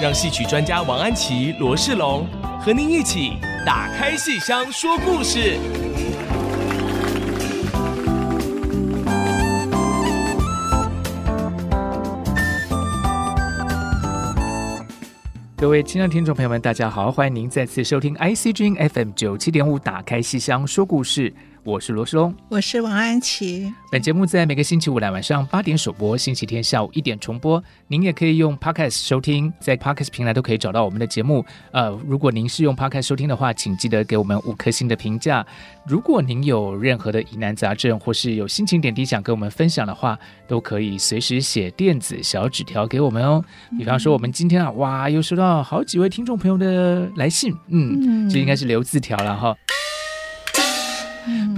让戏曲专家王安琪、罗世龙和您一起打开戏箱说故事。各位亲爱的听众朋友们，大家好，欢迎您再次收听 ICG FM 九七点五，打开戏箱说故事。我是罗世龙，我是王安琪。本节目在每个星期五的晚上八点首播，星期天下午一点重播。您也可以用 Podcast 收听，在 Podcast 平台都可以找到我们的节目。呃，如果您是用 Podcast 收听的话，请记得给我们五颗星的评价。如果您有任何的疑难杂症，或是有心情点滴想跟我们分享的话，都可以随时写电子小纸条给我们哦。比方说，我们今天啊，哇，又收到好几位听众朋友的来信，嗯，这应该是留字条了哈。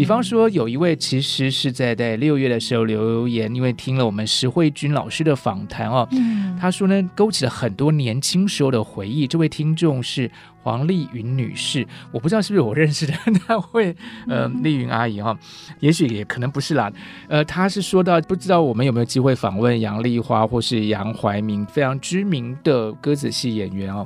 比方说，有一位其实是在在六月的时候留言，因为听了我们石慧君老师的访谈哦，嗯、他说呢，勾起了很多年轻时候的回忆。这位听众是黄丽云女士，我不知道是不是我认识的那位 呃丽云阿姨哈、哦，也许也可能不是啦。呃，她是说到不知道我们有没有机会访问杨丽花或是杨怀民，非常知名的歌仔戏演员哦。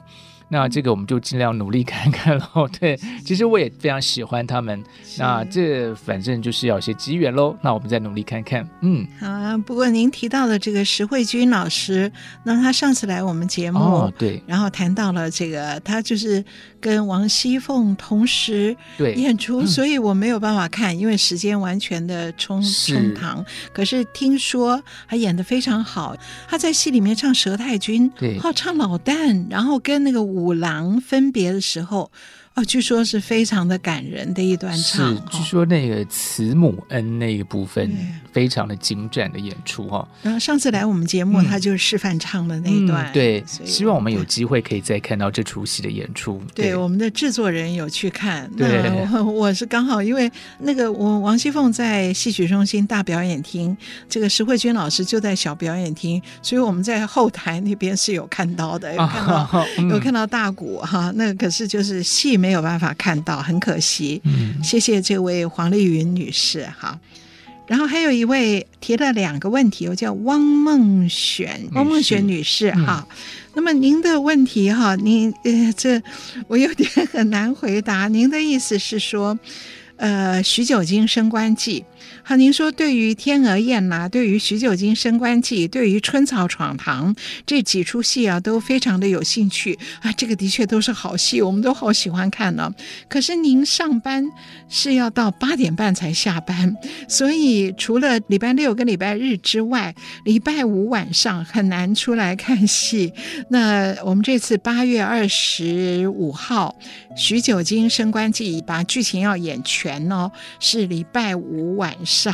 那这个我们就尽量努力看看喽。对，其实我也非常喜欢他们。那这反正就是要有些机缘喽。那我们再努力看看。嗯，好啊。不过您提到的这个石慧君老师，那他上次来我们节目，哦、对，然后谈到了这个，他就是跟王熙凤同时演出，对所以我没有办法看，因为时间完全的冲冲堂。可是听说他演的非常好，他在戏里面唱佘太君，对，好唱老旦，然后跟那个。五郎分别的时候。哦，据说是非常的感人的一段唱。是，据说那个慈母恩那一部分非常的精湛的演出哈。然后上次来我们节目，他就示范唱的那一段。对，希望我们有机会可以再看到这出戏的演出。对，我们的制作人有去看。对，我我是刚好因为那个我王熙凤在戏曲中心大表演厅，这个石慧君老师就在小表演厅，所以我们在后台那边是有看到的，有看到有看到大鼓哈。那可是就是戏没有办法看到，很可惜。嗯，谢谢这位黄丽云女士哈。然后还有一位提了两个问题，我叫汪梦璇，汪梦璇女士哈。嗯，那么您的问题哈，您呃这我有点很难回答。您的意思是说，呃，许九经升官记。好，您说对于《天鹅宴》呐，对于《许九经升官记》，对于《春草闯堂》这几出戏啊，都非常的有兴趣啊。这个的确都是好戏，我们都好喜欢看呢。可是您上班是要到八点半才下班，所以除了礼拜六跟礼拜日之外，礼拜五晚上很难出来看戏。那我们这次八月二十五号《许久经升官记》把剧情要演全哦，是礼拜五晚。上，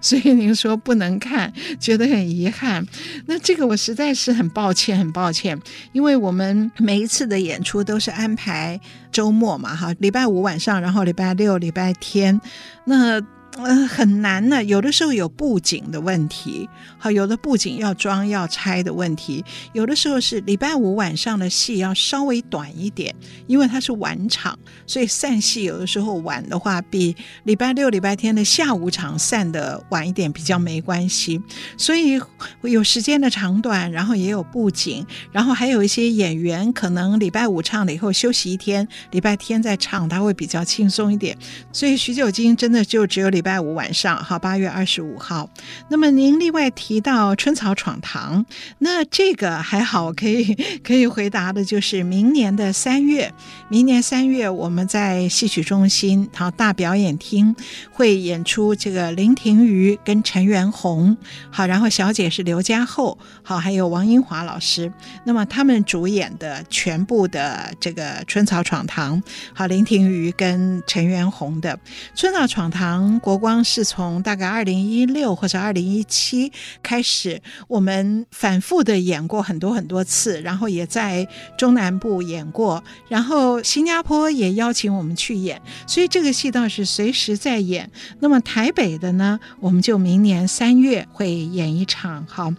所以您说不能看，觉得很遗憾。那这个我实在是很抱歉，很抱歉，因为我们每一次的演出都是安排周末嘛，哈，礼拜五晚上，然后礼拜六、礼拜天，那。呃，很难呢。有的时候有布景的问题，好，有的布景要装要拆的问题。有的时候是礼拜五晚上的戏要稍微短一点，因为它是晚场，所以散戏有的时候晚的话，比礼拜六、礼拜天的下午场散的晚一点比较没关系。所以有时间的长短，然后也有布景，然后还有一些演员可能礼拜五唱了以后休息一天，礼拜天再唱，他会比较轻松一点。所以许九经真的就只有礼。礼拜五晚上，好，八月二十五号。那么您另外提到《春草闯堂》，那这个还好，可以 可以回答的就是明年的三月，明年三月我们在戏曲中心好大表演厅会演出这个林庭瑜跟陈元红，好，然后小姐是刘家厚，好，还有王英华老师，那么他们主演的全部的这个《春草闯堂》，好，林庭瑜跟陈元红的《春草闯堂》。国光是从大概二零一六或者二零一七开始，我们反复的演过很多很多次，然后也在中南部演过，然后新加坡也邀请我们去演，所以这个戏倒是随时在演。那么台北的呢，我们就明年三月会演一场，好。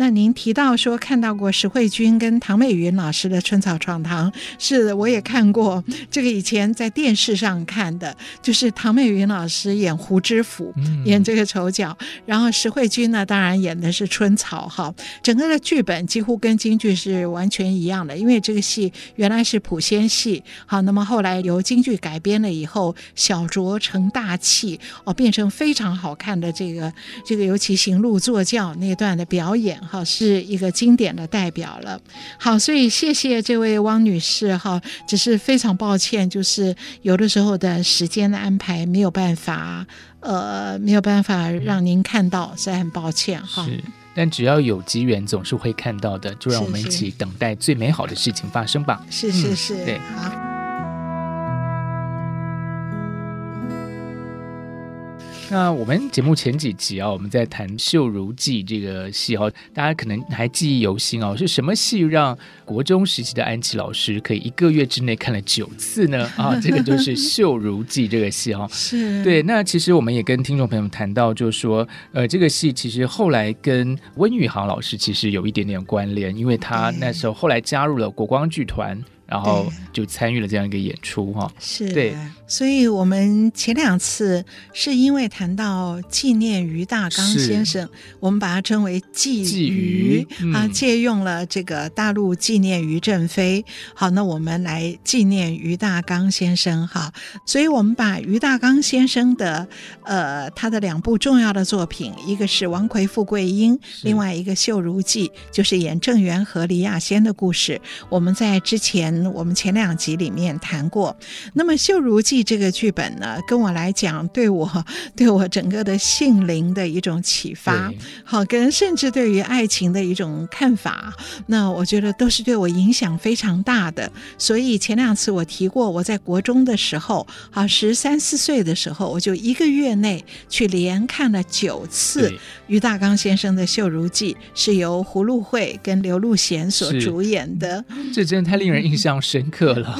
那您提到说看到过石慧君跟唐美云老师的《春草闯堂》，是，我也看过。这个以前在电视上看的，就是唐美云老师演胡知府，演这个丑角，然后石慧君呢，当然演的是春草。哈，整个的剧本几乎跟京剧是完全一样的，因为这个戏原来是普仙戏，好，那么后来由京剧改编了以后，小酌成大器，哦，变成非常好看的这个这个，尤其行路坐轿那段的表演。好，是一个经典的代表了。好，所以谢谢这位汪女士哈，只是非常抱歉，就是有的时候的时间的安排没有办法，呃，没有办法让您看到，所以很抱歉哈。是，但只要有机缘，总是会看到的。就让我们一起等待最美好的事情发生吧。是是是，嗯、对，好。那我们节目前几集啊，我们在谈《秀如记》这个戏哦，大家可能还记忆犹新哦。是什么戏让国中时期的安琪老师可以一个月之内看了九次呢？啊，这个就是《秀如记》这个戏哦。是对。那其实我们也跟听众朋友们谈到，就是说，呃，这个戏其实后来跟温宇航老师其实有一点点关联，因为他那时候后来加入了国光剧团。然后就参与了这样一个演出哈，是，对，所以我们前两次是因为谈到纪念于大刚先生，我们把它称为纪俞啊，借用了这个大陆纪念于正飞。好，那我们来纪念于大刚先生哈，所以我们把于大刚先生的呃他的两部重要的作品，一个是《王魁富贵英》，另外一个《绣如记》，就是演郑元和李亚仙的故事。我们在之前。我们前两集里面谈过，那么《秀如记》这个剧本呢，跟我来讲，对我 对我整个的性灵的一种启发，好，跟甚至对于爱情的一种看法，那我觉得都是对我影响非常大的。所以前两次我提过，我在国中的时候，啊，十三四岁的时候，我就一个月内去连看了九次于大刚先生的《秀如记》，是由胡露慧跟刘露贤所主演的。这真的太令人印象。非常深刻了，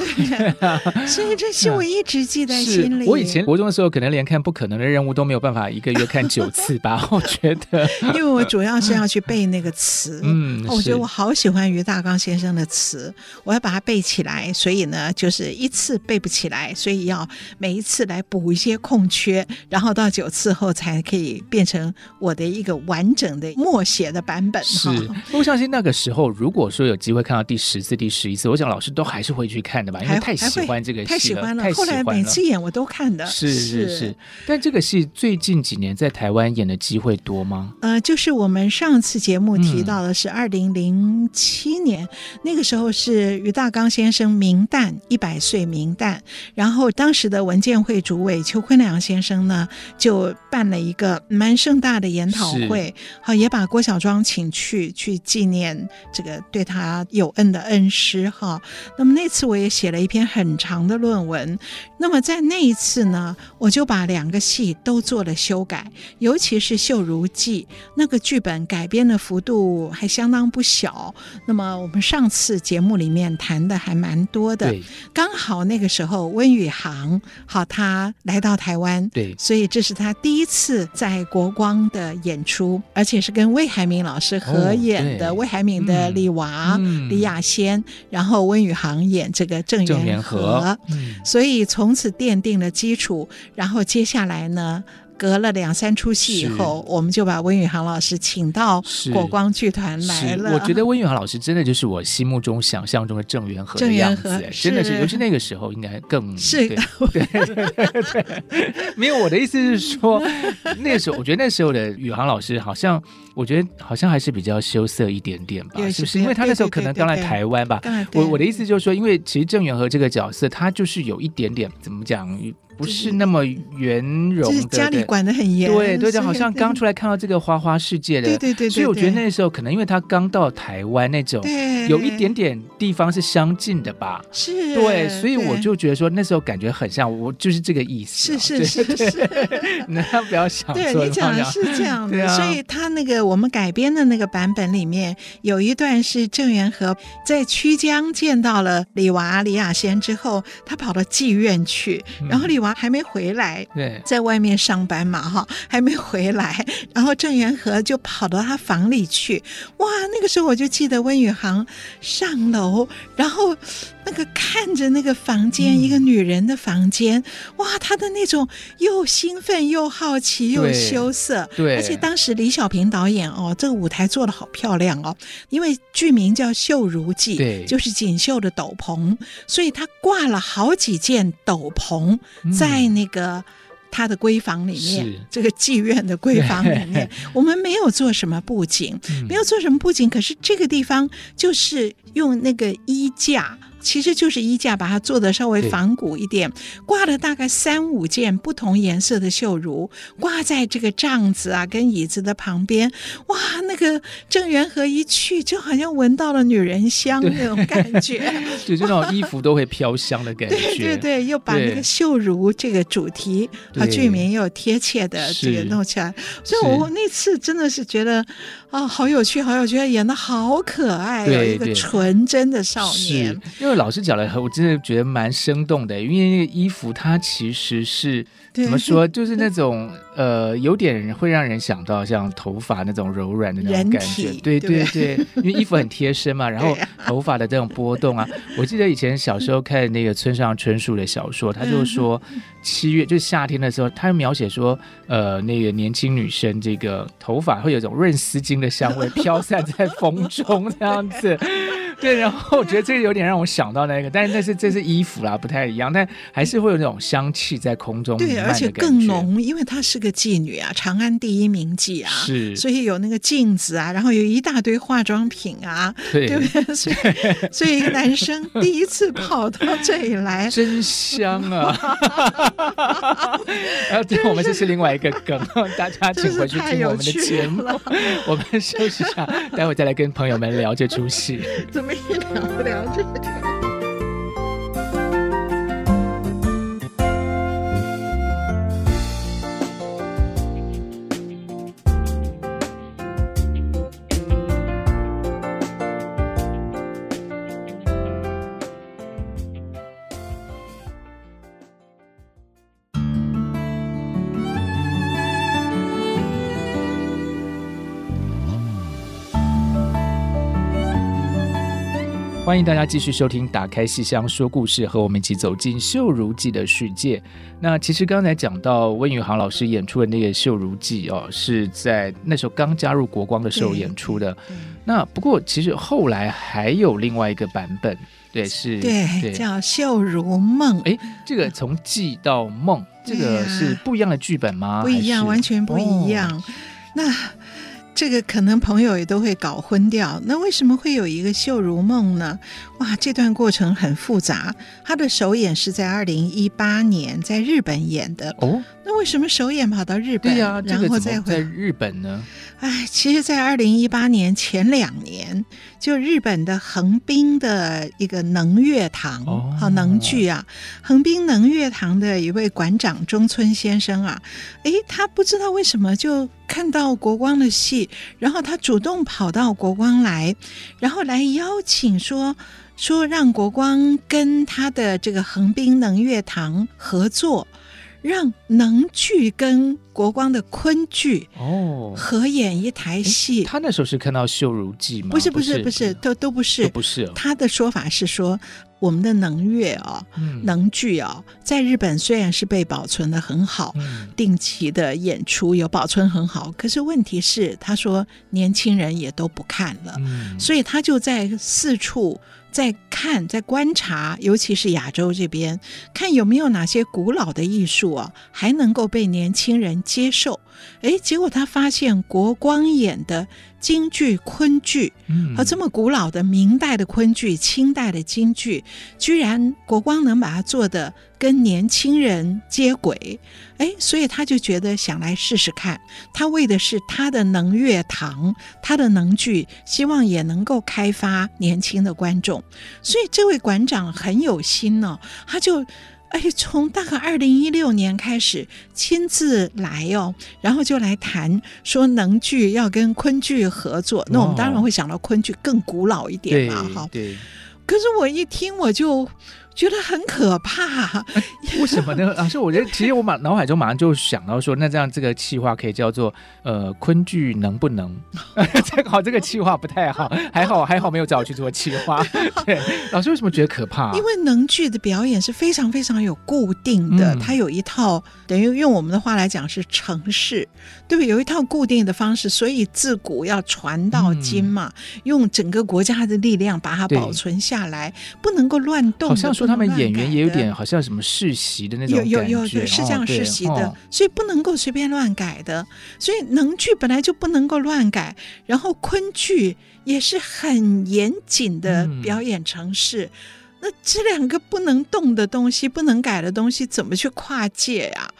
所以这是我一直记在心里。我以前国中的时候，可能连看《不可能的任务》都没有办法一个月看九次吧。我觉得，因为我主要是要去背那个词，嗯，我觉得我好喜欢于大刚先生的词，我要把它背起来。所以呢，就是一次背不起来，所以要每一次来补一些空缺，然后到九次后才可以变成我的一个完整的默写的版本。是，我相信那个时候，如果说有机会看到第十次、第十一次，我想老师。都还是会去看的吧，因为太喜欢这个戏了，太喜欢了。后来每次演我都看的，是是是，是。但这个戏最近几年在台湾演的机会多吗？呃，就是我们上次节目提到的是二零零七年，嗯，那个时候是于大刚先生明旦一百岁明旦，然后当时的文建会主委邱坤良先生呢就办了一个蛮盛大的研讨会，好也把郭小庄请去去纪念这个对他有恩的恩师哈。那么那次我也写了一篇很长的论文。那么在那一次呢，我就把两个戏都做了修改，尤其是《秀如记》那个剧本改编的幅度还相当不小。那么我们上次节目里面谈的还蛮多的。对，刚好那个时候温宇航好他来到台湾，对，所以这是他第一次在国光的演出，而且是跟魏海敏老师合演的。魏海敏的李娃、嗯、李亚仙，然后温宇。宇航演这个郑元和，所以从此奠定了基础。然后接下来呢，隔了两三出戏以后，我们就把温宇航老师请到国光剧团来了。我觉得温宇航老师真的就是我心目中想象中的郑元和的样子，真的是，尤其那个时候应该更是。对对对 对，没有，我的意思是说，那个时候我觉得那时候的宇航老师好像，我觉得好像还是比较羞涩一点点吧，是不是？因为他那时候可能刚来台湾吧。我我的意思就是说，因为其实郑元和这个角色，他就是有一点点怎么讲？不是那么圆融的，家里管的很严，对对，就好像刚出来看到这个花花世界的，对对对，所以我觉得那时候可能因为他刚到台湾那种，有一点点地方是相近的吧，是，对，所以我就觉得说那时候感觉很像，我就是这个意思，是是是是，那不要想，对你讲的是这样的，所以他那个我们改编的那个版本里面有一段是郑元和在曲江见到了李娃李亚仙之后，他跑到妓院去，然后李娃还没回来，对，在外面上班嘛哈，还没回来，然后郑元和就跑到他房里去，哇，那个时候我就记得温宇航上楼，然后。那个看着那个房间，嗯、一个女人的房间，哇，他的那种又兴奋又好奇又羞涩，对，而且当时李小平导演哦，这个舞台做的好漂亮哦，因为剧名叫《绣如记》，对，就是锦绣的斗篷，所以他挂了好几件斗篷在那个。嗯他的闺房里面，这个妓院的闺房里面，我们没有做什么布景，没有做什么布景，可是这个地方就是用那个衣架。其实就是衣架，把它做的稍微仿古一点，挂了大概三五件不同颜色的绣襦，挂在这个帐子啊跟椅子的旁边。哇，那个郑元和一去，就好像闻到了女人香那种感觉，就是那种衣服都会飘香的感觉。对对对，又把那个绣襦这个主题和剧名又贴切的这个弄起来，所以我那次真的是觉得啊，好有趣，好有趣，演的好可爱，有一个纯真的少年。因为老师讲了，我真的觉得蛮生动的。因为那个衣服，它其实是怎么说，就是那种呃，有点会让人想到像头发那种柔软的那种感觉。对对对，对因为衣服很贴身嘛，然后头发的这种波动啊。我记得以前小时候看那个村上春树的小说，他就说七月就是夏天的时候，他描写说，呃，那个年轻女生这个头发会有一种润丝巾的香味飘散在风中，这样子。对，然后 我觉得这个有点让我想到那个，但是那是这是衣服啦，不太一样，但还是会有那种香气在空中。对，而且更浓，因为她是个妓女啊，长安第一名妓啊，是，所以有那个镜子啊，然后有一大堆化妆品啊，对，对不对？所以，所以一个男生第一次跑到这里来，真香啊！然后对，我们这是另外一个梗，大家请回去听我们的节目。我们休息一下，待会再来跟朋友们聊这出戏。没聊不了这个。欢迎大家继续收听《打开戏箱说故事》，和我们一起走进《秀如记》的世界。那其实刚才讲到温宇航老师演出的那个《秀如记》哦，是在那时候刚加入国光的时候演出的。那不过其实后来还有另外一个版本，对，是，对，对叫《秀如梦》。哎，这个从记到梦，这个是不一样的剧本吗？不一样，完全不一样。哦、那。这个可能朋友也都会搞昏掉。那为什么会有一个秀如梦呢？哇，这段过程很复杂。他的首演是在二零一八年在日本演的。哦，那为什么首演跑到日本？对呀，然后再回在日本呢？哎，其实，在二零一八年前两年，就日本的横滨的一个能乐堂，好、哦、能剧啊，横滨能乐堂的一位馆长中村先生啊，诶，他不知道为什么就看到国光的戏，然后他主动跑到国光来，然后来邀请说说让国光跟他的这个横滨能乐堂合作。让能剧跟国光的昆剧哦合演一台戏。他那时候是看到《绣襦记》吗？不是，不是，不是，都都不是，都不是。他的说法是说，我们的能乐哦，嗯、能剧哦，在日本虽然是被保存的很好，嗯、定期的演出有保存很好，可是问题是，他说年轻人也都不看了，嗯、所以他就在四处。在看，在观察，尤其是亚洲这边，看有没有哪些古老的艺术啊，还能够被年轻人接受。诶，结果他发现国光演的京剧昆剧，嗯，和这么古老的明代的昆剧、清代的京剧，居然国光能把它做的跟年轻人接轨，哎，所以他就觉得想来试试看。他为的是他的能乐堂，他的能剧，希望也能够开发年轻的观众。所以这位馆长很有心呢、哦，他就。哎，从大概二零一六年开始亲自来哦，然后就来谈说能剧要跟昆剧合作。那我们当然会想到昆剧更古老一点嘛，哈。对。可是我一听我就。觉得很可怕，为什么呢？老师，我觉得 其实我马脑海中马上就想到说，那这样这个气话可以叫做呃昆剧能不能？这个好，这个气话不太好，还好还好没有找我去做气话。对，老师为什么觉得可怕？因为能剧的表演是非常非常有固定的，嗯、它有一套等于用我们的话来讲是程式，对不对？有一套固定的方式，所以自古要传到今嘛，嗯、用整个国家的力量把它保存下来，不能够乱动。好像说。他们演员也有点好像什么世袭的那种感觉，有有有是这样世袭的，哦、所以不能够随便乱改的。所以能剧本来就不能够乱改，然后昆剧也是很严谨的表演程式。嗯、那这两个不能动的东西、不能改的东西，怎么去跨界呀、啊？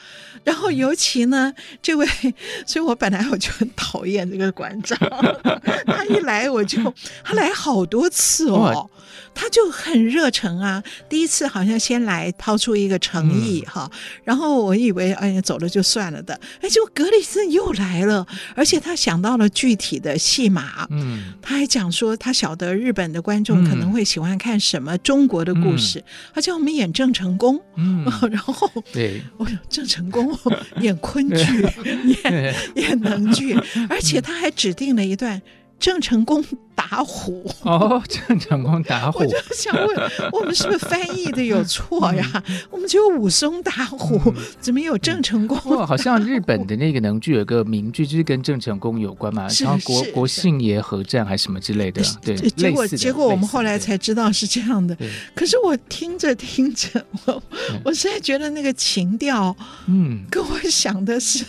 然后尤其呢，这位，所以我本来我就很讨厌这个馆长，他一来我就他来好多次哦。他就很热诚啊！第一次好像先来抛出一个诚意哈，嗯、然后我以为哎呀走了就算了的，哎，结果格里森又来了，而且他想到了具体的戏码，嗯，他还讲说他晓得日本的观众可能会喜欢看什么中国的故事，嗯、他叫我们演郑成功，嗯，然后对，我说郑成功 演昆剧，演演能剧，而且他还指定了一段郑成功。打虎哦，郑成功打虎，我就想问，我们是不是翻译的有错呀？我们只有武松打虎，怎么有郑成功？好像日本的那个能剧有个名剧，就是跟郑成功有关嘛，然后国国姓爷合战还是什么之类的。对，结果结果我们后来才知道是这样的。可是我听着听着，我我现在觉得那个情调，嗯，跟我想的是，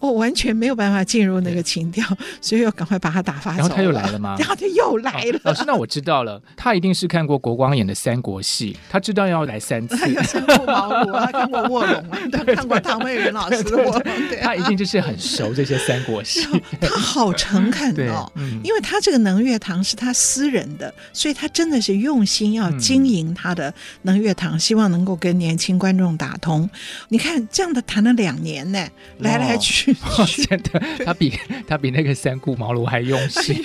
我完全没有办法进入那个情调，所以要赶快把他打发走。然后他又来了吗？然后他又来了，老师，那我知道了，他一定是看过国光演的三国戏，他知道要来三次。他有看过毛骨，他看过卧龙，他看过唐美云老师的卧龙，他一定就是很熟这些三国戏。他好诚恳哦，因为他这个能乐堂是他私人的，所以他真的是用心要经营他的能乐堂，希望能够跟年轻观众打通。你看这样的谈了两年呢，来来去去，真的，他比他比那个三顾茅庐还用心。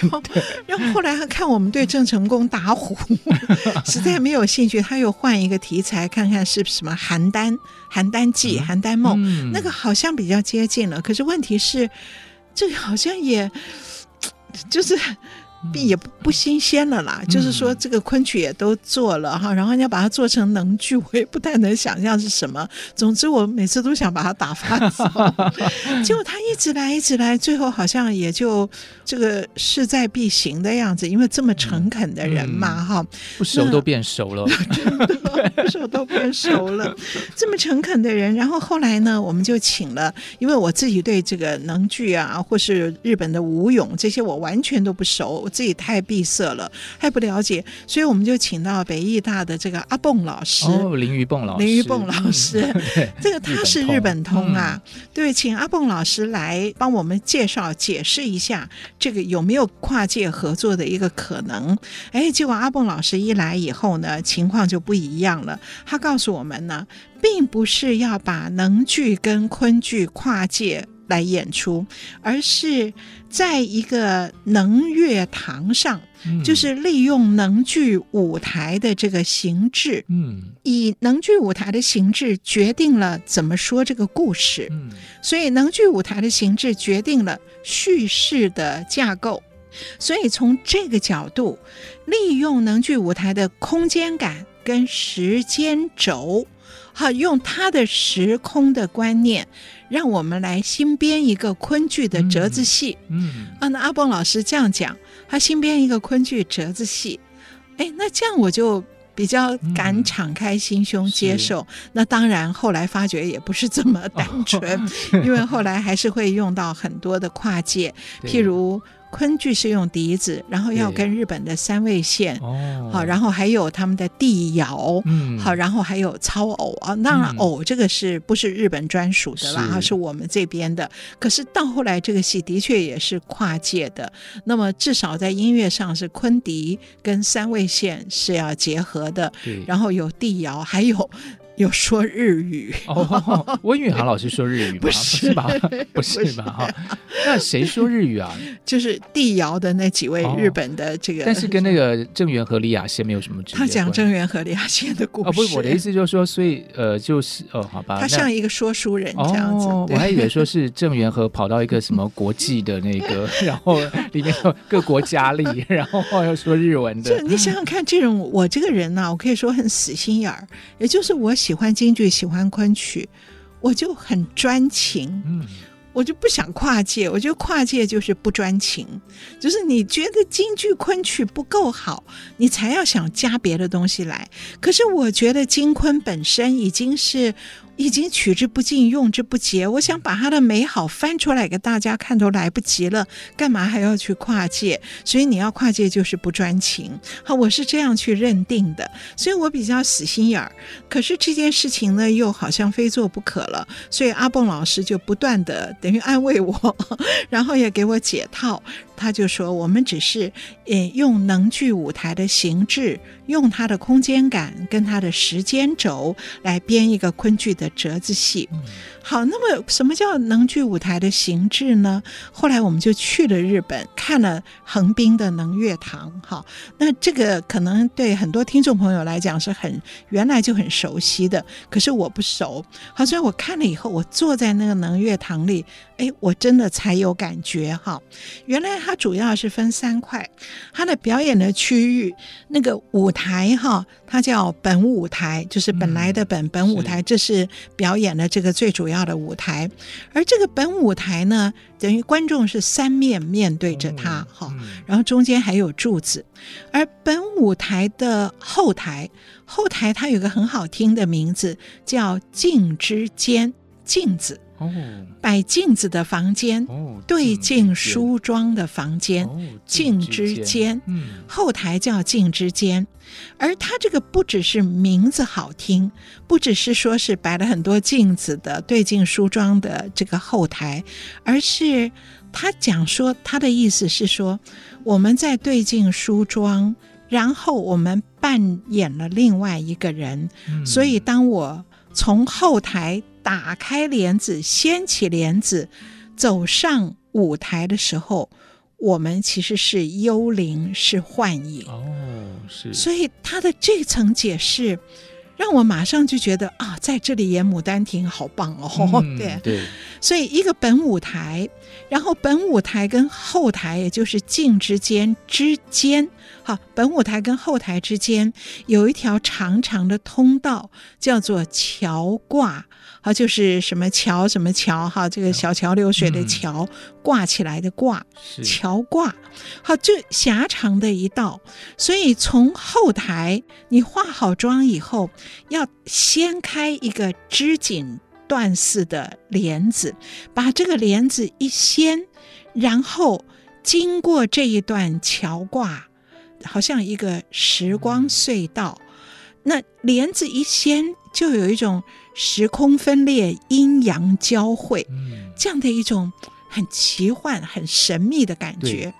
然后来他看我们对郑成功打虎，实在没有兴趣，他又换一个题材，看看是什么邯郸、邯郸记、邯郸梦，嗯、那个好像比较接近了。可是问题是，这个好像也 就是。也不不新鲜了啦，嗯、就是说这个昆曲也都做了哈，然后你要把它做成能剧，我也不太能想象是什么。总之我每次都想把它打发走，结果他一直来一直来，最后好像也就这个势在必行的样子，因为这么诚恳的人嘛哈，不熟都变熟了，真的不熟都变熟了，这么诚恳的人，然后后来呢，我们就请了，因为我自己对这个能剧啊，或是日本的舞勇这些，我完全都不熟。自己太闭塞了，还不了解，所以我们就请到北艺大的这个阿蹦老师，哦，林玉蹦老师，林玉蹦老师，嗯、这个他是日本通啊，嗯、对，请阿蹦老师来帮我们介绍解释一下这个有没有跨界合作的一个可能。哎，结果阿蹦老师一来以后呢，情况就不一样了，他告诉我们呢，并不是要把能剧跟昆剧跨界。来演出，而是在一个能乐堂上，嗯、就是利用能剧舞台的这个形制，嗯，以能剧舞台的形制决定了怎么说这个故事，嗯，所以能剧舞台的形制决定了叙事的架构，所以从这个角度，利用能剧舞台的空间感跟时间轴。好，用他的时空的观念，让我们来新编一个昆剧的折子戏。嗯，嗯啊，那阿蹦老师这样讲，他新编一个昆剧折子戏，哎，那这样我就比较敢敞开心胸接受。嗯、那当然，后来发觉也不是这么单纯，哦、因为后来还是会用到很多的跨界，譬如。昆剧是用笛子，然后要跟日本的三味线，好，然后还有他们的地谣，嗯，好，然后还有操偶啊。当然，偶这个是不是日本专属的啦？是，是我们这边的。可是到后来，这个戏的确也是跨界的。那么至少在音乐上是昆笛跟三味线是要结合的，然后有地窑，还有。有说日语哦，温宇航老师说日语吗？不是吧？不是吧？哈，那谁说日语啊？就是地谣的那几位日本的这个，但是跟那个郑源和李雅仙没有什么直接。他讲郑源和李雅仙的故事。哦，不是，我的意思就是说，所以呃，就是哦，好吧，他像一个说书人这样子。我还以为说是郑源和跑到一个什么国际的那个，然后里面有各国佳丽，然后要说日文的。就你想想看，这种我这个人呢，我可以说很死心眼儿，也就是我。喜欢京剧，喜欢昆曲，我就很专情。嗯，我就不想跨界。我觉得跨界就是不专情，就是你觉得京剧昆曲不够好，你才要想加别的东西来。可是我觉得京昆本身已经是。已经取之不尽，用之不竭。我想把它的美好翻出来给大家看，都来不及了，干嘛还要去跨界？所以你要跨界就是不专情。好，我是这样去认定的，所以我比较死心眼儿。可是这件事情呢，又好像非做不可了，所以阿蹦老师就不断的等于安慰我，然后也给我解套。他就说：“我们只是，呃，用能剧舞台的形制，用它的空间感跟它的时间轴来编一个昆剧的折子戏。”好，那么什么叫能剧舞台的形制呢？后来我们就去了日本，看了横滨的能乐堂。哈，那这个可能对很多听众朋友来讲是很原来就很熟悉的，可是我不熟。好，所以我看了以后，我坐在那个能乐堂里，哎，我真的才有感觉哈。原来它主要是分三块，它的表演的区域，那个舞台哈，它叫本舞台，就是本来的本、嗯、本舞台，这是表演的这个最主要。的舞台，而这个本舞台呢，等于观众是三面面对着它，哈，然后中间还有柱子。而本舞台的后台，后台它有个很好听的名字，叫镜之间，镜子。哦，摆镜子的房间，哦，对镜梳妆的房间，哦，镜之间，嗯，后台叫镜之间，而它这个不只是名字好听，不只是说是摆了很多镜子的对镜梳妆的这个后台，而是他讲说他的意思是说我们在对镜梳妆，然后我们扮演了另外一个人，嗯，所以当我从后台。打开帘子，掀起帘子，走上舞台的时候，我们其实是幽灵，是幻影。哦，是。所以他的这层解释，让我马上就觉得啊，在这里演《牡丹亭》好棒哦。嗯、对对。所以一个本舞台，然后本舞台跟后台，也就是镜之间之间，好，本舞台跟后台之间有一条长长的通道，叫做桥挂。好，就是什么桥什么桥哈，这个小桥流水的桥，挂起来的挂，桥挂。好，就狭长的一道，所以从后台你化好妆以后，要掀开一个织锦缎似的帘子，把这个帘子一掀，然后经过这一段桥挂，好像一个时光隧道，那帘子一掀，就有一种。时空分裂，阴阳交汇，这样的一种很奇幻、很神秘的感觉。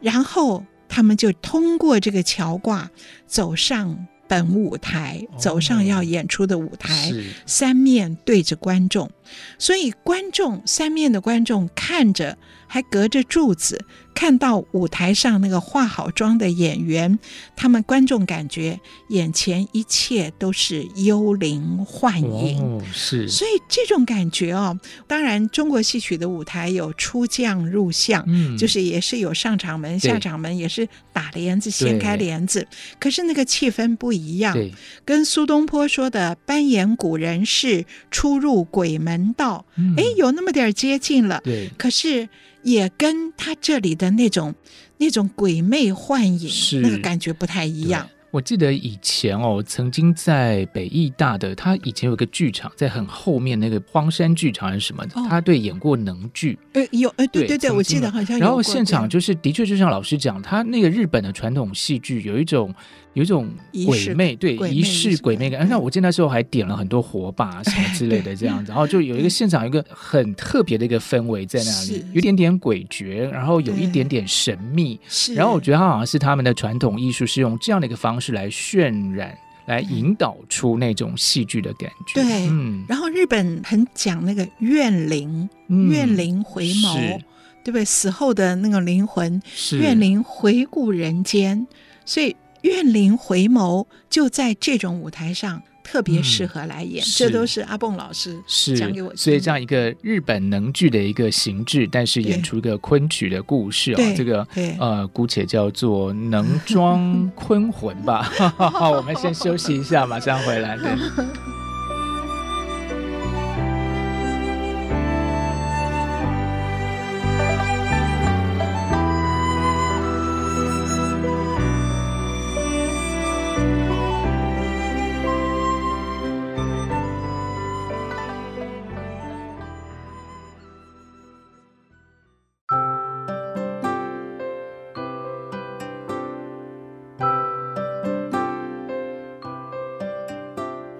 然后他们就通过这个桥挂走上本舞台，走上要演出的舞台，三面对着观众，所以观众三面的观众看着，还隔着柱子。看到舞台上那个化好妆的演员，他们观众感觉眼前一切都是幽灵幻影，哦，是，所以这种感觉哦，当然中国戏曲的舞台有出将入相，嗯，就是也是有上场门下场门，也是打帘子掀开帘子，可是那个气氛不一样，跟苏东坡说的“扮演古人事，出入鬼门道”，哎，嗯，有那么点接近了，对，可是。也跟他这里的那种那种鬼魅幻影那个感觉不太一样。我记得以前哦，曾经在北艺大的，他以前有个剧场，在很后面那个荒山剧场还是什么，哦、他对演过能剧。呃，有，呃，对对对，我记得好像有。然后现场就是，的确就像老师讲，他那个日本的传统戏剧有一种。有一种鬼魅，对仪式鬼魅感。那我记得那时候还点了很多火把什么之类的这样子，然后就有一个现场，有一个很特别的一个氛围在那里，有点点诡谲，然后有一点点神秘。然后我觉得他好像是他们的传统艺术是用这样的一个方式来渲染，来引导出那种戏剧的感觉。对，嗯。然后日本很讲那个怨灵，怨灵回眸，对不对？死后的那个灵魂，怨灵回顾人间，所以。怨灵回眸就在这种舞台上特别适合来演，嗯、这都是阿蹦老师讲给我听。所以这样一个日本能剧的一个形制，但是演出一个昆曲的故事哦，这个呃，姑且叫做能装昆魂吧。好，我们先休息一下，马上回来。对。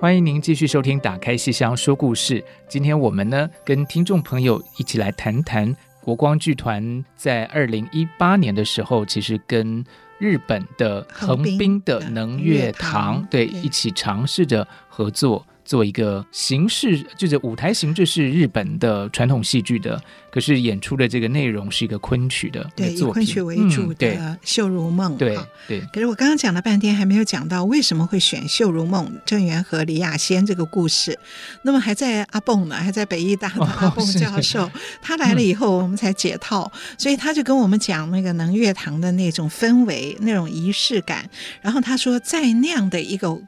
欢迎您继续收听《打开戏箱说故事》。今天我们呢，跟听众朋友一起来谈谈国光剧团在二零一八年的时候，其实跟日本的横滨的能乐堂对一起尝试着合作。做一个形式，就是舞台形式是日本的传统戏剧的，可是演出的这个内容是一个昆曲的，对，以昆曲为主的《绣如梦》。对对。可是我刚刚讲了半天，还没有讲到为什么会选《绣如梦》郑源和李亚仙这个故事。那么还在阿蹦呢，还在北艺大的阿蹦 教授，哦、他来了以后，我们才解套。嗯、所以他就跟我们讲那个能乐堂的那种氛围、那种仪式感。然后他说，在那样的一个。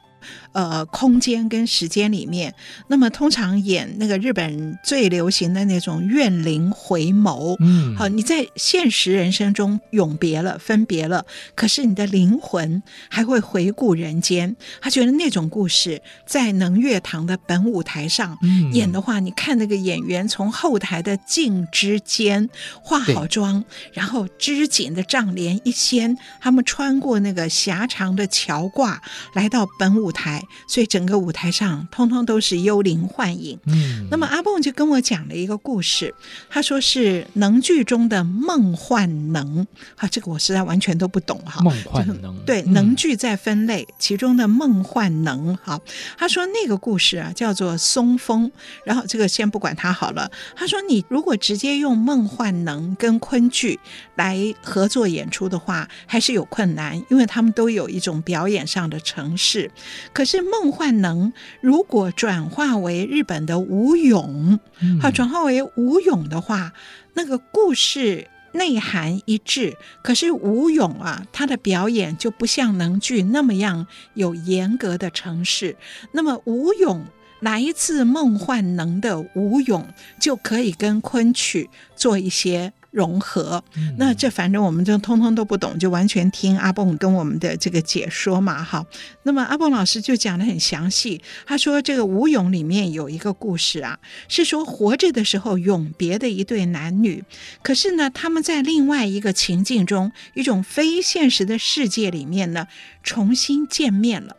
呃，空间跟时间里面，那么通常演那个日本最流行的那种怨灵回眸，嗯，好，你在现实人生中永别了，分别了，可是你的灵魂还会回顾人间。他觉得那种故事在能乐堂的本舞台上演的话，嗯、你看那个演员从后台的镜之间化好妆，然后织锦的帐帘一掀，他们穿过那个狭长的桥挂，来到本舞台。所以整个舞台上通通都是幽灵幻影。嗯，那么阿蹦就跟我讲了一个故事，他说是能剧中的梦幻能。啊，这个我实在完全都不懂哈。梦幻能，对，能剧在分类，其中的梦幻能。哈，他说那个故事啊叫做松风。然后这个先不管他好了。他说你如果直接用梦幻能跟昆剧来合作演出的话，还是有困难，因为他们都有一种表演上的程式。可是。梦幻能，如果转化为日本的武勇，好，转化为武勇的话，那个故事内涵一致。可是武勇啊，他的表演就不像能剧那么样有严格的程式。那么武勇来自梦幻能的武勇，就可以跟昆曲做一些。融合，那这反正我们就通通都不懂，就完全听阿蹦跟我们的这个解说嘛，哈。那么阿蹦老师就讲的很详细，他说这个吴勇里面有一个故事啊，是说活着的时候永别的一对男女，可是呢，他们在另外一个情境中，一种非现实的世界里面呢，重新见面了。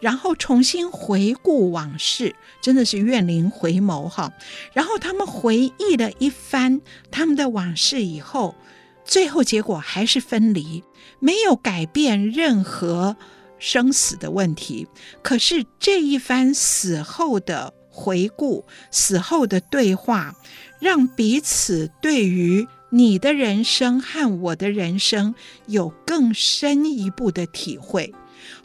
然后重新回顾往事，真的是怨灵回眸哈。然后他们回忆了一番他们的往事以后，最后结果还是分离，没有改变任何生死的问题。可是这一番死后的回顾、死后的对话，让彼此对于你的人生和我的人生有更深一步的体会。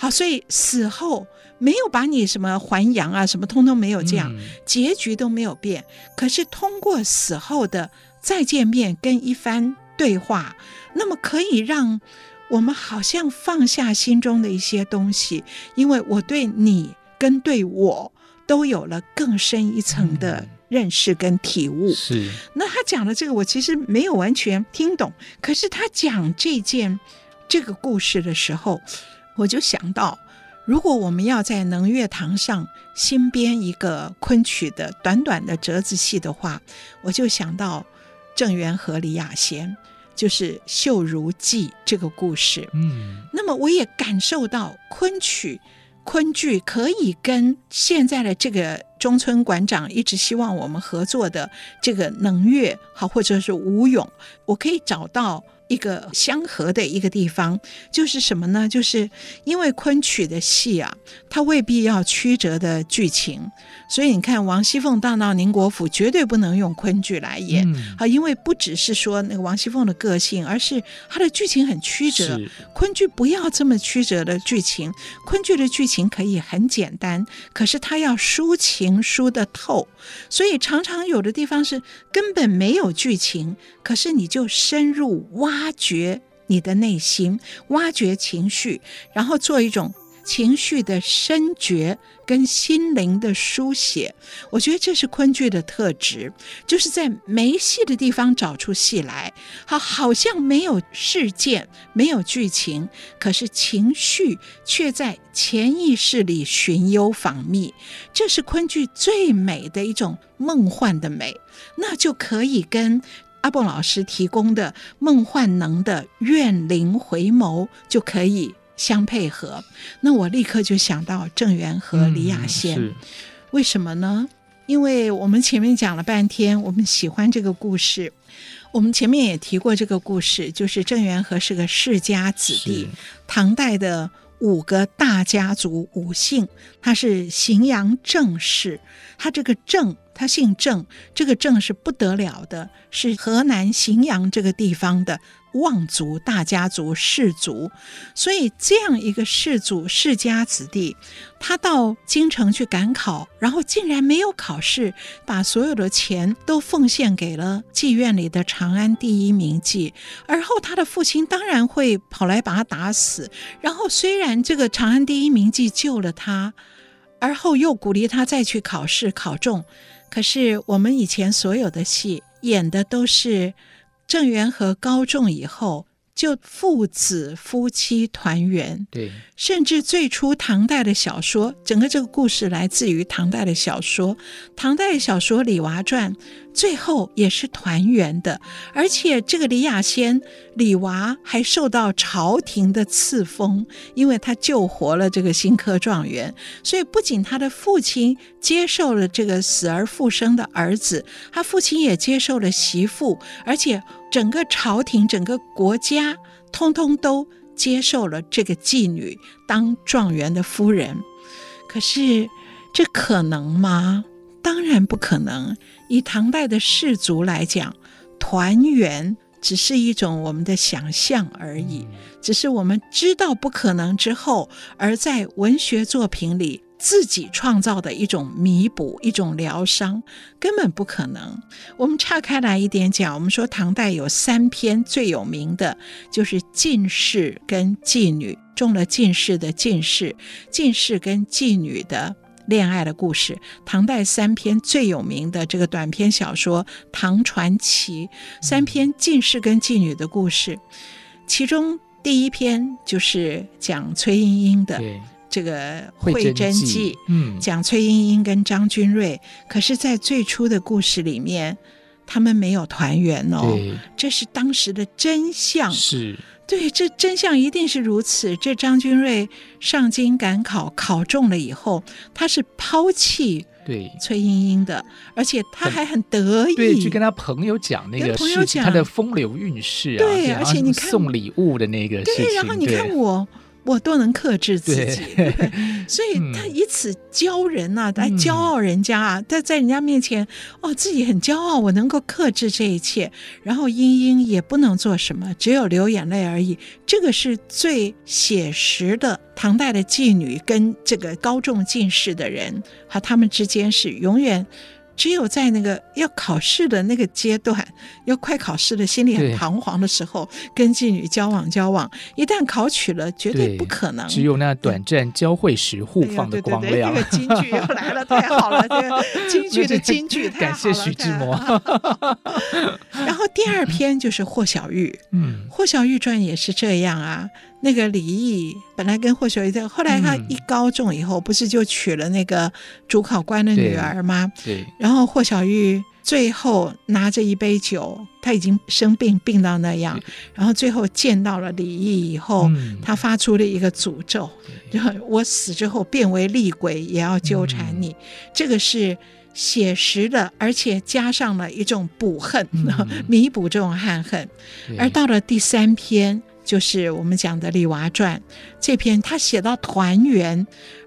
好，所以死后没有把你什么还阳啊，什么通通没有这样，嗯、结局都没有变。可是通过死后的再见面跟一番对话，那么可以让我们好像放下心中的一些东西，因为我对你跟对我都有了更深一层的认识跟体悟。嗯、是。那他讲的这个，我其实没有完全听懂，可是他讲这件这个故事的时候。我就想到，如果我们要在能乐堂上新编一个昆曲的短短的折子戏的话，我就想到郑元和李雅仙，就是《秀如记》这个故事。嗯，那么我也感受到昆曲。昆剧可以跟现在的这个中村馆长一直希望我们合作的这个能乐，好，或者是舞咏，我可以找到。一个相合的一个地方，就是什么呢？就是因为昆曲的戏啊，它未必要曲折的剧情，所以你看王熙凤荡到宁国府，绝对不能用昆剧来演啊，嗯、因为不只是说那个王熙凤的个性，而是她的剧情很曲折。昆剧不要这么曲折的剧情，昆剧的剧情可以很简单，可是它要抒情抒得透，所以常常有的地方是根本没有剧情，可是你就深入挖。挖掘你的内心，挖掘情绪，然后做一种情绪的深觉跟心灵的书写。我觉得这是昆剧的特质，就是在没戏的地方找出戏来。好，好像没有事件，没有剧情，可是情绪却在潜意识里寻幽访觅。这是昆剧最美的一种梦幻的美，那就可以跟。阿蹦老师提供的梦幻能的怨灵回眸就可以相配合，那我立刻就想到郑元和李雅仙，嗯、为什么呢？因为我们前面讲了半天，我们喜欢这个故事，我们前面也提过这个故事，就是郑元和是个世家子弟，唐代的五个大家族五姓，他是荥阳郑氏，他这个郑。他姓郑，这个郑是不得了的，是河南荥阳这个地方的望族大家族氏族，所以这样一个氏族世家子弟，他到京城去赶考，然后竟然没有考试，把所有的钱都奉献给了妓院里的长安第一名妓，而后他的父亲当然会跑来把他打死，然后虽然这个长安第一名妓救了他，而后又鼓励他再去考试考中。可是我们以前所有的戏演的都是郑元和高中以后。就父子夫妻团圆，对，甚至最初唐代的小说，整个这个故事来自于唐代的小说。唐代的小说《李娃传》最后也是团圆的，而且这个李雅仙、李娃还受到朝廷的赐封，因为他救活了这个新科状元，所以不仅他的父亲接受了这个死而复生的儿子，他父亲也接受了媳妇，而且。整个朝廷、整个国家，通通都接受了这个妓女当状元的夫人。可是，这可能吗？当然不可能。以唐代的士族来讲，团圆只是一种我们的想象而已，只是我们知道不可能之后，而在文学作品里。自己创造的一种弥补，一种疗伤，根本不可能。我们岔开来一点讲，我们说唐代有三篇最有名的，就是进士跟妓女，中了进士的进士，进士跟妓女的恋爱的故事。唐代三篇最有名的这个短篇小说《唐传奇》，三篇进士跟妓女的故事，其中第一篇就是讲崔莺莺的。这个《会真记》，嗯，讲崔莺莺跟张君瑞，可是，在最初的故事里面，他们没有团圆哦，这是当时的真相，是对，这真相一定是如此。这张君瑞上京赶考，考中了以后，他是抛弃对崔莺莺的，而且他还很得意，对，去跟他朋友讲那个事情，他的风流韵事啊，对，而且你看送礼物的那个事情，对，然后你看我。我都能克制自己，所以他以此教人呐、啊，来骄傲人家啊，他在人家面前哦，自己很骄傲，我能够克制这一切，然后莺莺也不能做什么，只有流眼泪而已。这个是最写实的唐代的妓女跟这个高中进士的人，和他们之间是永远。只有在那个要考试的那个阶段，要快考试的心里很彷徨的时候，跟妓女交往交往，一旦考取了，绝对不可能。只有那短暂交汇时互放的光亮。这个京剧又来了，太好了！这个京剧的京剧太好了。感谢徐志摩。然后第二篇就是霍小玉，嗯，霍小玉传也是这样啊。那个李毅本来跟霍小玉在，后来他一高中以后，不是就娶了那个主考官的女儿吗？对。对，然后霍小玉最后拿着一杯酒，他已经生病病到那样，然后最后见到了李毅以后，嗯、他发出了一个诅咒，就我死之后变为厉鬼也要纠缠你。嗯、这个是写实的，而且加上了一种补恨，嗯、弥补这种憾恨。而到了第三篇。就是我们讲的《李娃传》这篇，他写到团圆，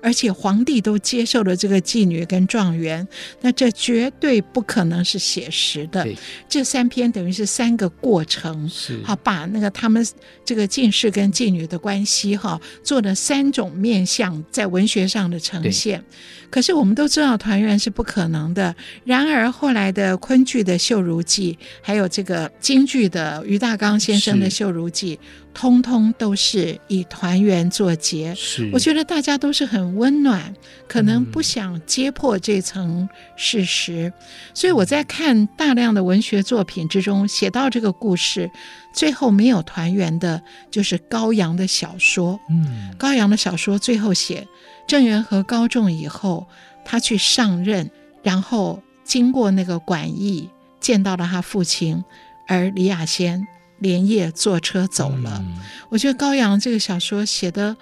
而且皇帝都接受了这个妓女跟状元，那这绝对不可能是写实的。这三篇等于是三个过程，好把那个他们这个进士跟妓女的关系哈，做了三种面相在文学上的呈现。可是我们都知道团圆是不可能的。然而后来的昆剧的《绣如记》，还有这个京剧的于大刚先生的《绣如记》，通通都是以团圆作结。是，我觉得大家都是很温暖，可能不想揭破这层事实。嗯、所以我在看大量的文学作品之中，写到这个故事，最后没有团圆的，就是高阳的小说。嗯，高阳的小说最后写。郑元和高中以后，他去上任，然后经过那个馆驿，见到了他父亲，而李亚仙连夜坐车走了。嗯、我觉得高阳这个小说写的，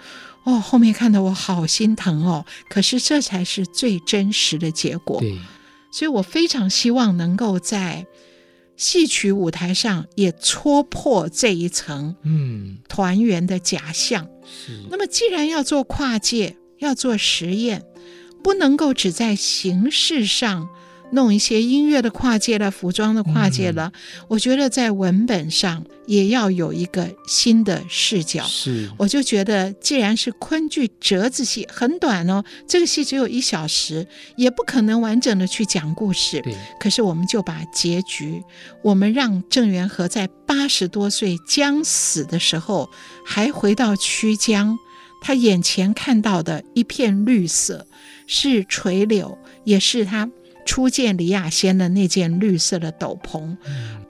哦，后面看得我好心疼哦。可是这才是最真实的结果。对，所以我非常希望能够在戏曲舞台上也戳破这一层，嗯，团圆的假象。是。那么既然要做跨界。要做实验，不能够只在形式上弄一些音乐的跨界了、服装的跨界了。嗯、我觉得在文本上也要有一个新的视角。是，我就觉得，既然是昆剧折子戏，很短哦，这个戏只有一小时，也不可能完整的去讲故事。对。可是我们就把结局，我们让郑元和在八十多岁将死的时候，还回到曲江。他眼前看到的一片绿色，是垂柳，也是他初见李亚仙的那件绿色的斗篷。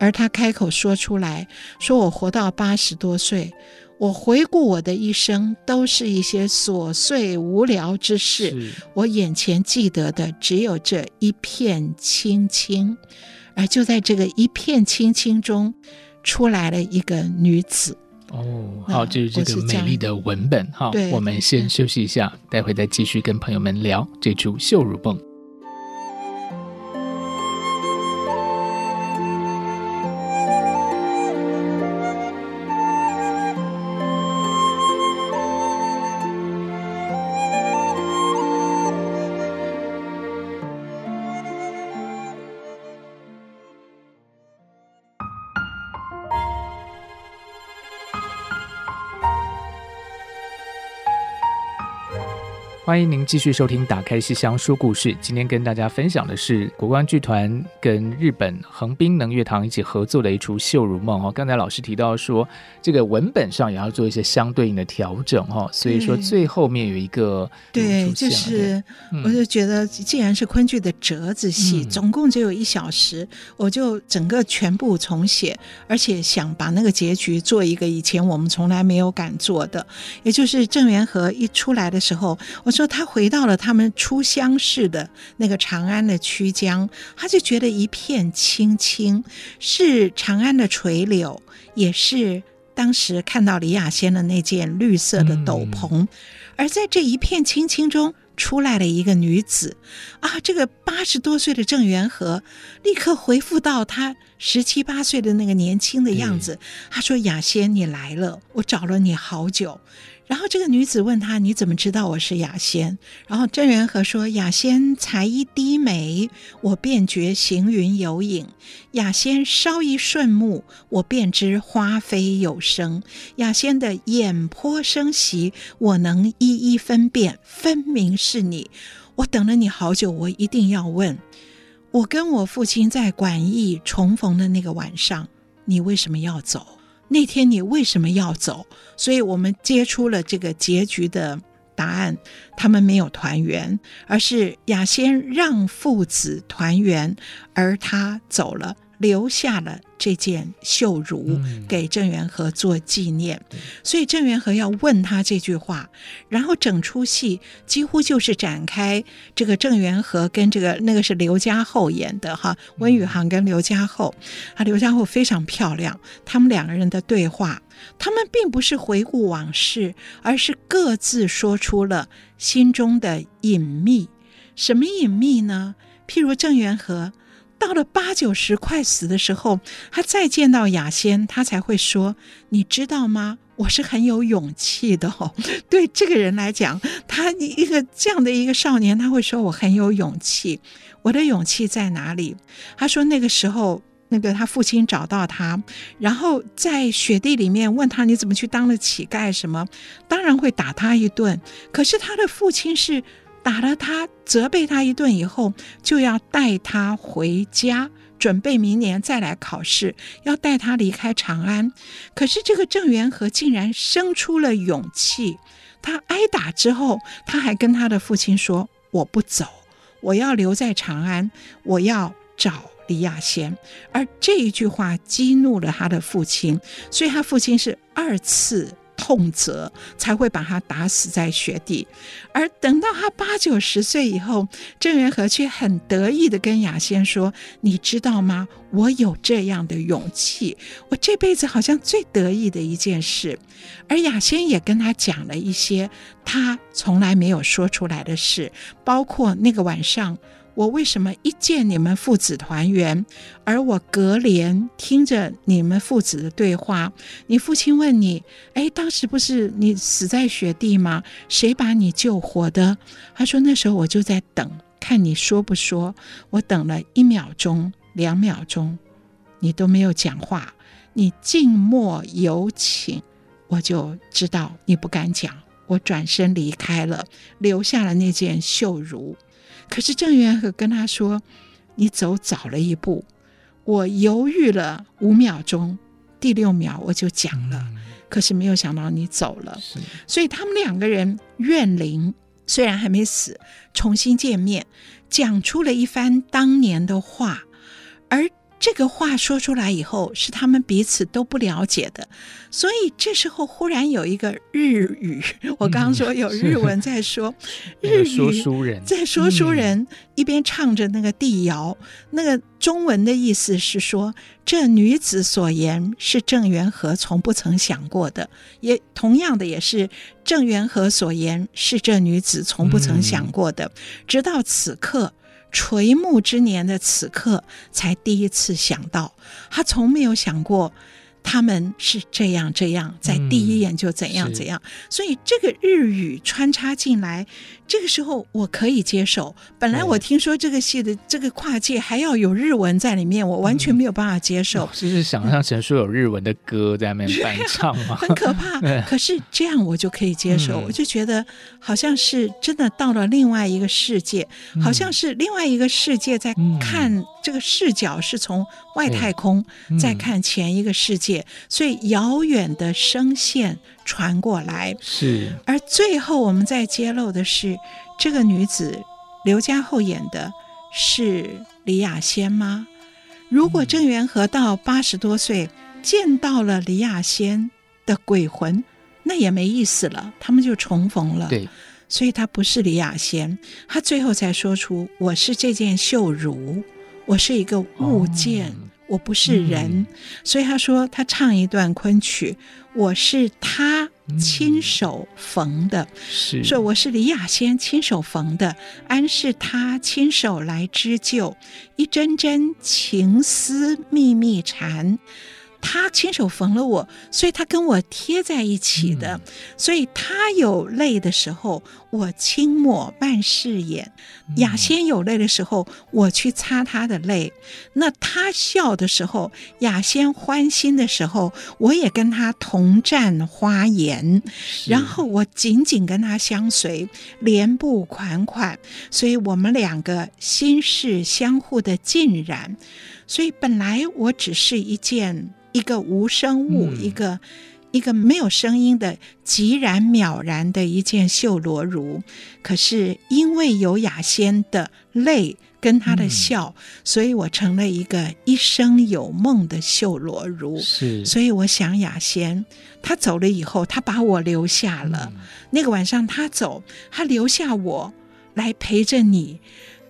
而他开口说出来说：“我活到八十多岁，我回顾我的一生，都是一些琐碎无聊之事。我眼前记得的只有这一片青青，而就在这个一片青青中，出来了一个女子。”哦，好，这是这个美丽的文本哈。我，们先休息一下，待会再继续跟朋友们聊这出《绣襦梦》。欢迎您继续收听《打开西厢说故事》。今天跟大家分享的是国光剧团跟日本横滨能乐堂一起合作的一出《秀如梦》哦。刚才老师提到说，这个文本上也要做一些相对应的调整哦。所以说最后面有一个对，就是我就觉得，既然是昆剧的折子戏，嗯、总共只有一小时，我就整个全部重写，而且想把那个结局做一个以前我们从来没有敢做的，也就是郑元和一出来的时候，我。说他回到了他们初相识的那个长安的曲江，他就觉得一片青青，是长安的垂柳，也是当时看到李亚仙的那件绿色的斗篷，嗯、而在这一片青青中，出来了一个女子，啊，这个八十多岁的郑元和立刻回复到他十七八岁的那个年轻的样子，他说：“雅仙，你来了，我找了你好久。”然后这个女子问他：“你怎么知道我是雅仙？”然后郑元和说：“雅仙才一低眉，我便觉行云有影；雅仙稍一顺目，我便知花飞有声。雅仙的眼波生息，我能一一分辨，分明是你。我等了你好久，我一定要问：我跟我父亲在馆驿重逢的那个晚上，你为什么要走？”那天你为什么要走？所以我们接出了这个结局的答案。他们没有团圆，而是雅仙让父子团圆，而他走了。留下了这件绣襦给郑元和做纪念，嗯、所以郑元和要问他这句话，然后整出戏几乎就是展开这个郑元和跟这个那个是刘家后演的哈，温宇航跟刘家后，啊，刘家后非常漂亮，他们两个人的对话，他们并不是回顾往事，而是各自说出了心中的隐秘。什么隐秘呢？譬如郑元和。到了八九十快死的时候，他再见到雅仙，他才会说：“你知道吗？我是很有勇气的哦。”对这个人来讲，他一个这样的一个少年，他会说：“我很有勇气。”我的勇气在哪里？他说：“那个时候，那个他父亲找到他，然后在雪地里面问他：‘你怎么去当了乞丐？’什么？当然会打他一顿。可是他的父亲是。”打了他，责备他一顿以后，就要带他回家，准备明年再来考试，要带他离开长安。可是这个郑元和竟然生出了勇气，他挨打之后，他还跟他的父亲说：“我不走，我要留在长安，我要找李亚仙。”而这一句话激怒了他的父亲，所以他父亲是二次。痛责才会把他打死在雪地，而等到他八九十岁以后，郑元和却很得意地跟雅仙说：“你知道吗？我有这样的勇气，我这辈子好像最得意的一件事。”而雅仙也跟他讲了一些他从来没有说出来的事，包括那个晚上。我为什么一见你们父子团圆，而我隔帘听着你们父子的对话？你父亲问你：“哎，当时不是你死在雪地吗？谁把你救活的？”他说：“那时候我就在等，看你说不说。我等了一秒钟、两秒钟，你都没有讲话，你静默有请，我就知道你不敢讲。我转身离开了，留下了那件绣襦。”可是郑元和跟他说：“你走早了一步，我犹豫了五秒钟，第六秒我就讲了。可是没有想到你走了，所以他们两个人怨灵虽然还没死，重新见面，讲出了一番当年的话，而。”这个话说出来以后，是他们彼此都不了解的，所以这时候忽然有一个日语，我刚刚说有日文在说，嗯、日语说书人。在说书人一边唱着那个帝谣，嗯、那个中文的意思是说，这女子所言是郑元和从不曾想过的，也同样的也是郑元和所言是这女子从不曾想过的，嗯、直到此刻。垂暮之年的此刻，才第一次想到，他从没有想过。他们是这样这样，在第一眼就怎样怎样，嗯、所以这个日语穿插进来，这个时候我可以接受。本来我听说这个戏的这个跨界还要有日文在里面，我完全没有办法接受。就、嗯、是想象成说有日文的歌在那边伴唱吗？很可怕。可是这样我就可以接受，嗯、我就觉得好像是真的到了另外一个世界，嗯、好像是另外一个世界在看。这个视角是从外太空在看前一个世界，嗯、所以遥远的声线传过来。是，而最后我们再揭露的是，这个女子刘家后演的是李雅仙吗？如果郑元和到八十多岁见到了李雅仙的鬼魂，那也没意思了，他们就重逢了。对，所以他不是李雅仙，他最后才说出：“我是这件绣襦。”我是一个物件，哦、我不是人，嗯、所以他说他唱一段昆曲，我是他亲手缝的，是、嗯、说我是李亚仙亲手缝的，安是他亲手来织就，一针针情丝密密缠。他亲手缝了我，所以他跟我贴在一起的。嗯、所以他有泪的时候，我轻抹半拭眼；雅仙有泪的时候，我去擦他的泪。那他笑的时候，雅仙欢心的时候，我也跟他同占花颜。然后我紧紧跟他相随，连步款款。所以我们两个心事相互的浸染。所以本来我只是一件。一个无生物，嗯、一个一个没有声音的寂然渺然的一件绣罗襦，可是因为有雅仙的泪跟他的笑，嗯、所以我成了一个一生有梦的秀罗如。是，所以我想雅仙，他走了以后，他把我留下了。嗯、那个晚上他走，他留下我来陪着你。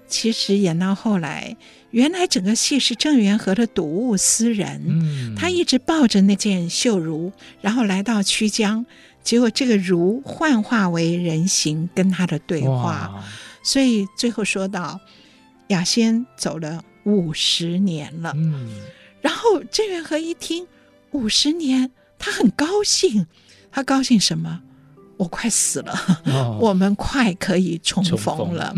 其实演到后来，原来整个戏是郑元和的睹物思人。嗯，他一直抱着那件绣襦，然后来到曲江，结果这个襦幻化为人形，跟他的对话。所以最后说到，雅仙走了五十年了。嗯，然后郑元和一听五十年，他很高兴。他高兴什么？我快死了，哦、我们快可以重逢了。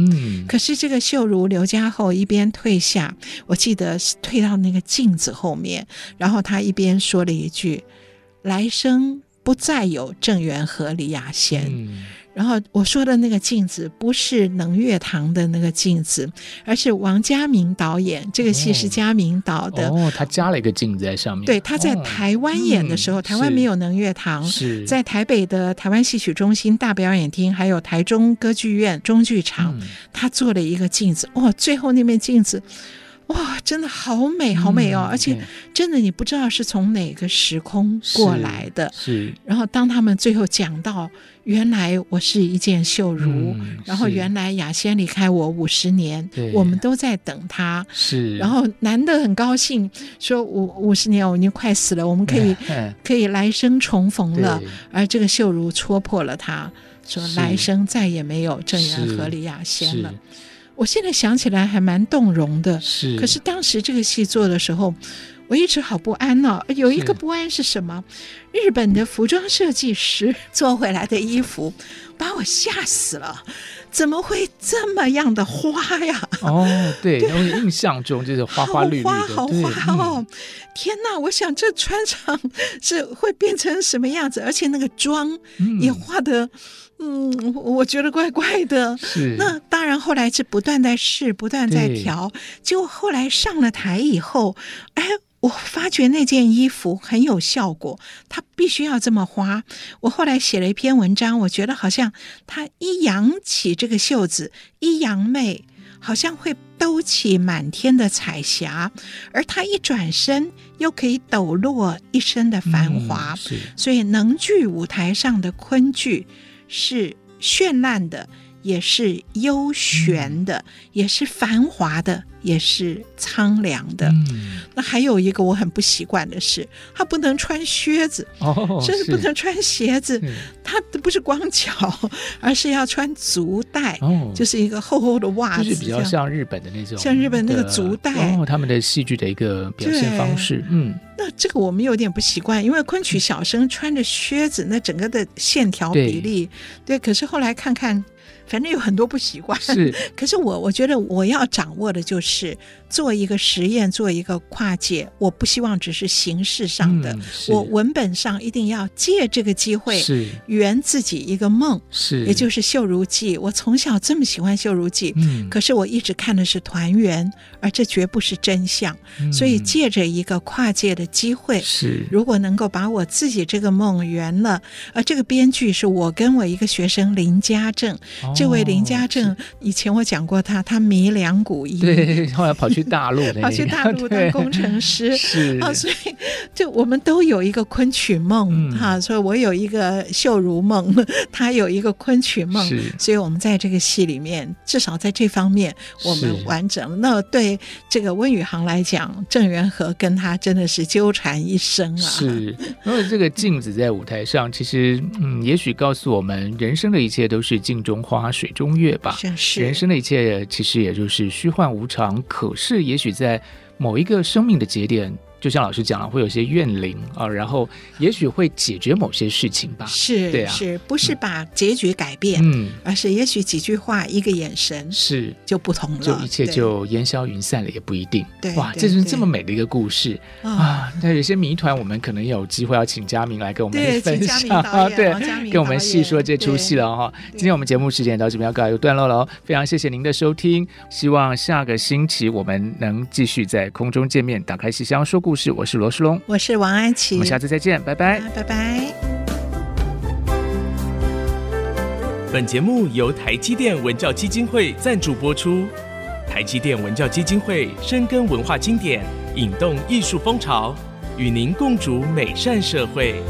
可是这个秀如刘家后，一边退下，我记得是退到那个镜子后面，然后他一边说了一句：“来生不再有郑源和李亚仙。嗯”然后我说的那个镜子不是能乐堂的那个镜子，而是王家明导演这个戏是家明导的。哦，他加了一个镜子在上面。对，他在台湾演的时候，哦嗯、台湾没有能乐堂，是在台北的台湾戏曲中心大表演厅，还有台中歌剧院中剧场，嗯、他做了一个镜子。哇、哦，最后那面镜子。哇，真的好美，好美哦！嗯、而且真的，你不知道是从哪个时空过来的。是。是然后当他们最后讲到，原来我是一件绣如，嗯、然后原来雅仙离开我五十年，我们都在等他。是。然后男的很高兴，说五五十年我已经快死了，我们可以 可以来生重逢了。而这个绣如戳破了他，说来生再也没有郑元和李雅仙了。我现在想起来还蛮动容的，是。可是当时这个戏做的时候，我一直好不安呢、哦。有一个不安是什么？是日本的服装设计师 做回来的衣服，把我吓死了。怎么会这么样的花呀？哦，对，我对印象中就是花花绿绿的，好花好花哦！嗯、天哪，我想这穿上是会变成什么样子？而且那个妆也画得。嗯嗯，我觉得怪怪的。是。那当然，后来是不断在试，不断在调。对结果后来上了台以后，哎，我发觉那件衣服很有效果，它必须要这么花。我后来写了一篇文章，我觉得好像它一扬起这个袖子，一扬眉，好像会兜起满天的彩霞；而它一转身，又可以抖落一身的繁华。嗯、所以能剧舞台上的昆剧。是绚烂的，也是悠闲的，嗯、也是繁华的，也是苍凉的。嗯、那还有一个我很不习惯的是，他不能穿靴子，哦，甚至不能穿鞋子。他不是光脚，而是要穿足带，哦、就是一个厚厚的袜子，就是比较像日本的那种，像日本那个足带，哦，他们的戏剧的一个表现方式，嗯。那这个我们有点不习惯，因为昆曲小生穿着靴子，那整个的线条比例，对，对。可是后来看看。反正有很多不习惯，是。可是我我觉得我要掌握的就是做一个实验，做一个跨界。我不希望只是形式上的，嗯、我文本上一定要借这个机会，圆自己一个梦，是。也就是《绣如记》，我从小这么喜欢《绣如记》，嗯。可是我一直看的是团圆，而这绝不是真相。嗯、所以借着一个跨界的机会，是。如果能够把我自己这个梦圆了，而这个编剧是我跟我一个学生林家正。哦这位林家正，以前我讲过他，他迷两股音，对，后来跑去大陆，跑去大陆当工程师，是啊，所以就我们都有一个昆曲梦哈，所以我有一个秀如梦，他有一个昆曲梦，是，所以我们在这个戏里面，至少在这方面我们完整。那对这个温宇航来讲，郑元和跟他真的是纠缠一生啊。是，因为这个镜子在舞台上，其实嗯，也许告诉我们，人生的一切都是镜中花。水中月吧，是人生的一切其实也就是虚幻无常。可是，也许在某一个生命的节点。就像老师讲了，会有些怨灵啊，然后也许会解决某些事情吧。是，对啊，是不是把结局改变？嗯，而是也许几句话、一个眼神是就不同了，就一切就烟消云散了，也不一定。对，哇，这是这么美的一个故事啊！那有些谜团，我们可能有机会要请佳明来跟我们 分享啊，对，跟我们细说这出戏了哈。今天我们节目时间到这边要告一个段落了哦，非常谢谢您的收听，希望下个星期我们能继续在空中见面，打开戏箱说故事，我是罗世龙，我是王安琪，我们下次再见，拜拜，拜拜。本节目由台积电文教基金会赞助播出，台积电文教基金会深耕文化经典，引动艺术风潮，与您共筑美善社会。